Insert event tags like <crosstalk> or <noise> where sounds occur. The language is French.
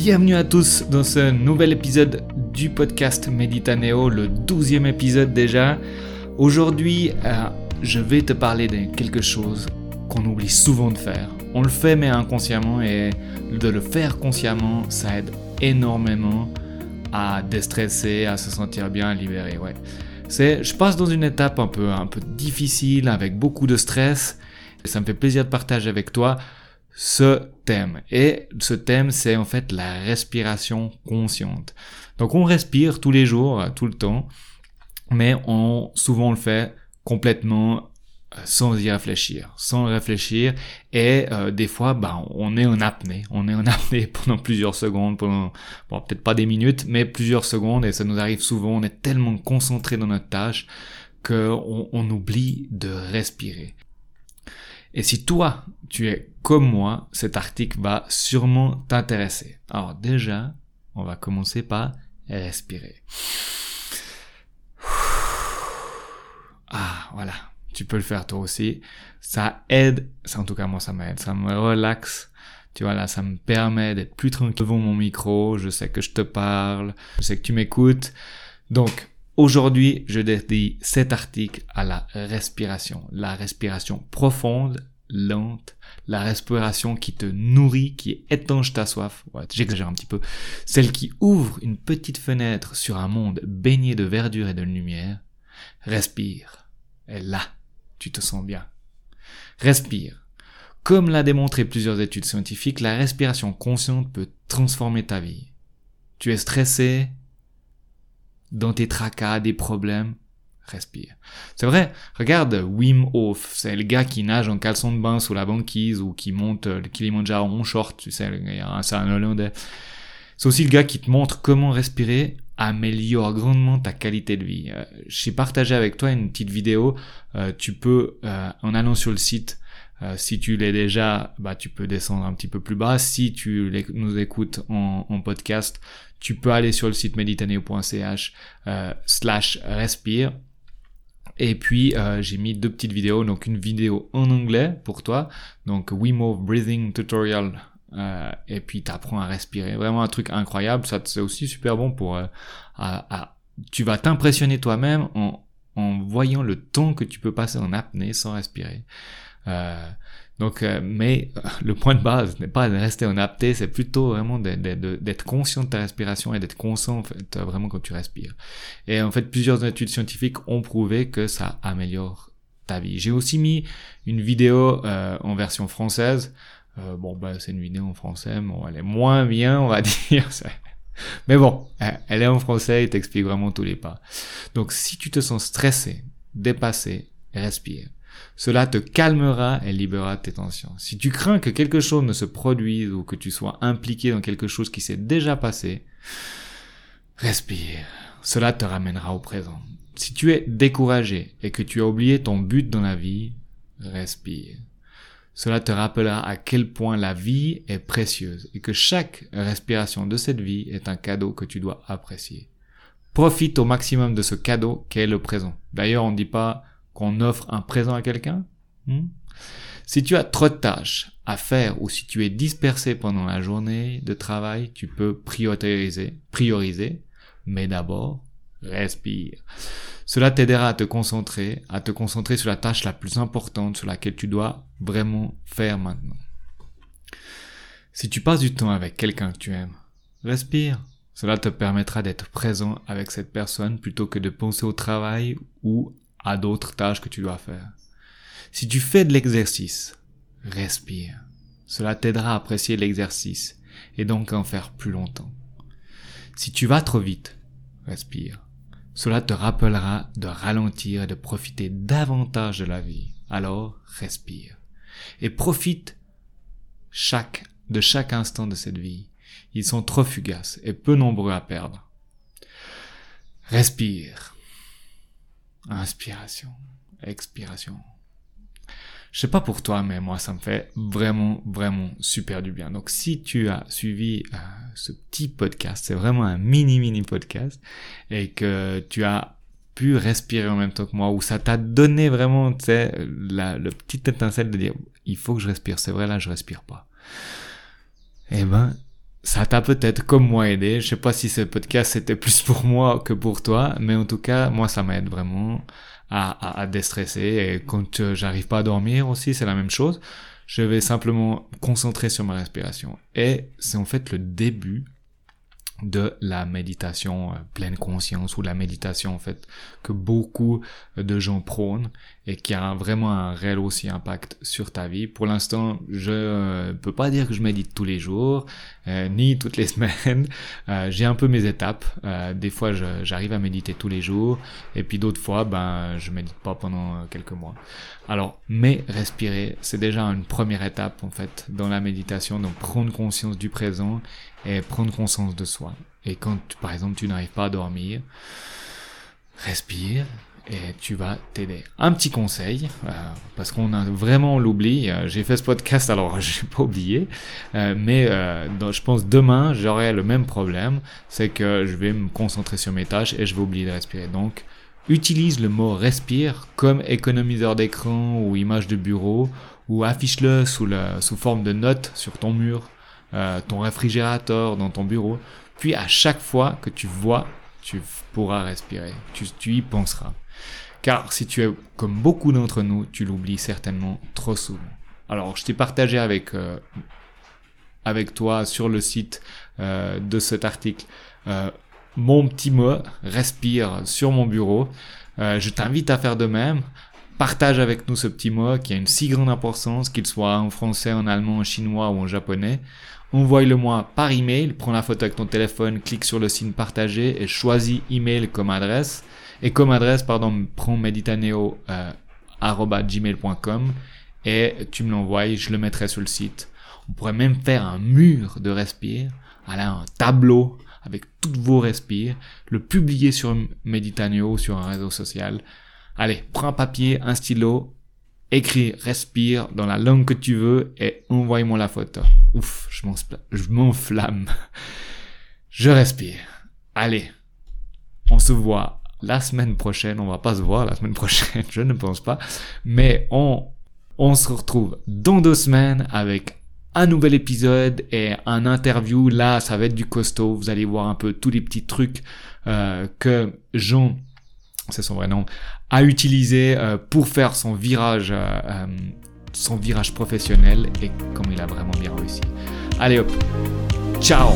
Bienvenue à tous dans ce nouvel épisode du podcast Meditaneo, le douzième épisode déjà. Aujourd'hui, euh, je vais te parler de quelque chose qu'on oublie souvent de faire. On le fait mais inconsciemment et de le faire consciemment, ça aide énormément à déstresser, à se sentir bien, libéré. Ouais. C'est, je passe dans une étape un peu, un peu difficile avec beaucoup de stress. Ça me fait plaisir de partager avec toi ce thème. Et ce thème, c'est en fait la respiration consciente. Donc on respire tous les jours, tout le temps, mais on souvent le fait complètement euh, sans y réfléchir, sans réfléchir, et euh, des fois, bah, on est en apnée, on est en <laughs> apnée pendant plusieurs secondes, pendant, bon, peut-être pas des minutes, mais plusieurs secondes, et ça nous arrive souvent, on est tellement concentré dans notre tâche qu'on on oublie de respirer. Et si toi, tu es comme moi, cet article va sûrement t'intéresser. Alors déjà, on va commencer par respirer. Ah, voilà. Tu peux le faire toi aussi. Ça aide, en tout cas moi ça m'aide, ça me relaxe. Tu vois là, ça me permet d'être plus tranquille devant mon micro. Je sais que je te parle, je sais que tu m'écoutes. Donc, Aujourd'hui, je dédie cet article à la respiration, la respiration profonde, lente, la respiration qui te nourrit, qui étanche ta soif, ouais, j'exagère un petit peu, celle qui ouvre une petite fenêtre sur un monde baigné de verdure et de lumière. Respire, et là, tu te sens bien. Respire. Comme l'a démontré plusieurs études scientifiques, la respiration consciente peut transformer ta vie. Tu es stressé, dans tes tracas, des problèmes, respire. C'est vrai, regarde Wim Hof, c'est le gars qui nage en caleçon de bain sous la banquise ou qui monte le Kilimanjaro en short, tu sais, c'est un Hollandais. C'est aussi le gars qui te montre comment respirer améliore grandement ta qualité de vie. Euh, j'ai partagé avec toi une petite vidéo, euh, tu peux, euh, en allant sur le site, si tu l'es déjà, bah, tu peux descendre un petit peu plus bas. Si tu nous écoutes en, podcast, tu peux aller sur le site meditaneo.ch euh, slash respire. Et puis euh, j'ai mis deux petites vidéos, donc une vidéo en anglais pour toi, donc We Move Breathing Tutorial, euh, et puis tu apprends à respirer. Vraiment un truc incroyable, ça c'est aussi super bon pour... Euh, à, tu vas t'impressionner toi-même en, en voyant le temps que tu peux passer en apnée sans respirer. Euh, donc, euh, mais euh, le point de base n'est pas de rester en apté, c'est plutôt vraiment d'être conscient de ta respiration et d'être conscient en fait, vraiment quand tu respires. Et en fait, plusieurs études scientifiques ont prouvé que ça améliore ta vie. J'ai aussi mis une vidéo euh, en version française. Euh, bon, bah, c'est une vidéo en français, bon, elle est moins bien, on va <laughs> dire. Mais bon, elle est en français et t'explique vraiment tous les pas. Donc, si tu te sens stressé, dépassé, respire. Cela te calmera et libérera tes tensions. Si tu crains que quelque chose ne se produise ou que tu sois impliqué dans quelque chose qui s'est déjà passé, respire. Cela te ramènera au présent. Si tu es découragé et que tu as oublié ton but dans la vie, respire. Cela te rappellera à quel point la vie est précieuse et que chaque respiration de cette vie est un cadeau que tu dois apprécier. Profite au maximum de ce cadeau qu'est le présent. D'ailleurs, on ne dit pas qu'on offre un présent à quelqu'un hmm? Si tu as trop de tâches à faire ou si tu es dispersé pendant la journée de travail, tu peux prioriser, prioriser, mais d'abord, respire. Cela t'aidera à te concentrer, à te concentrer sur la tâche la plus importante sur laquelle tu dois vraiment faire maintenant. Si tu passes du temps avec quelqu'un que tu aimes, respire. Cela te permettra d'être présent avec cette personne plutôt que de penser au travail ou à d'autres tâches que tu dois faire. Si tu fais de l'exercice, respire. Cela t'aidera à apprécier l'exercice et donc à en faire plus longtemps. Si tu vas trop vite, respire. Cela te rappellera de ralentir et de profiter davantage de la vie. Alors, respire. Et profite chaque, de chaque instant de cette vie. Ils sont trop fugaces et peu nombreux à perdre. Respire. Inspiration, expiration. Je sais pas pour toi, mais moi, ça me fait vraiment, vraiment super du bien. Donc, si tu as suivi euh, ce petit podcast, c'est vraiment un mini, mini podcast, et que tu as pu respirer en même temps que moi, ou ça t'a donné vraiment, tu sais, le petit étincelle de dire, il faut que je respire. C'est vrai, là, je respire pas. Eh ben, ça t'a peut-être comme moi aidé. Je sais pas si ce podcast c'était plus pour moi que pour toi, mais en tout cas, moi ça m'aide vraiment à, à, à, déstresser. Et quand euh, j'arrive pas à dormir aussi, c'est la même chose. Je vais simplement concentrer sur ma respiration. Et c'est en fait le début de la méditation euh, pleine conscience ou la méditation en fait que beaucoup de gens prônent et qui a vraiment un réel aussi impact sur ta vie. Pour l'instant, je euh, peux pas dire que je médite tous les jours, euh, ni toutes les <laughs> semaines. J'ai un peu mes étapes. des fois, j'arrive à méditer tous les jours, et puis d'autres fois, ben, je médite pas pendant quelques mois. Alors, mais respirer, c'est déjà une première étape en fait dans la méditation, donc prendre conscience du présent et prendre conscience de soi. Et quand, par exemple, tu n'arrives pas à dormir, respire et tu vas t'aider. Un petit conseil, euh, parce qu'on a vraiment l'oubli. Euh, j'ai fait ce podcast, alors <laughs> j'ai pas oublié, euh, mais je pense demain j'aurai le même problème, c'est que je vais me concentrer sur mes tâches et je vais oublier de respirer. Donc, utilise le mot respire comme économiseur d'écran ou image de bureau, ou affiche-le sous, sous forme de note sur ton mur ton réfrigérateur, dans ton bureau. Puis à chaque fois que tu vois, tu pourras respirer. Tu y penseras. Car si tu es comme beaucoup d'entre nous, tu l'oublies certainement trop souvent. Alors je t'ai partagé avec, euh, toi sur le site euh, de cet article euh, mon petit mot respire sur mon bureau. Je t'invite à faire de même. Partage avec nous ce petit mot qui a une si grande importance, qu'il soit en français, en allemand, en chinois ou en japonais. Envoie-le-moi par email, prends la photo avec ton téléphone, clique sur le signe partager et choisis email comme adresse. Et comme adresse, pardon, prends meditaneo.gmail.com euh, et tu me l'envoies, je le mettrai sur le site. On pourrait même faire un mur de respire, un tableau avec toutes vos respires, le publier sur Meditaneo, sur un réseau social. Allez, prends un papier, un stylo, écris, respire dans la langue que tu veux et envoie-moi la photo. Ouf, je m'enflamme. Je respire. Allez, on se voit la semaine prochaine. On va pas se voir la semaine prochaine, <laughs> je ne pense pas. Mais on, on se retrouve dans deux semaines avec un nouvel épisode et un interview. Là, ça va être du costaud. Vous allez voir un peu tous les petits trucs euh, que Jean c'est son vrai nom, a utilisé euh, pour faire son virage, euh, son virage professionnel et comme il a vraiment bien réussi. Allez hop, ciao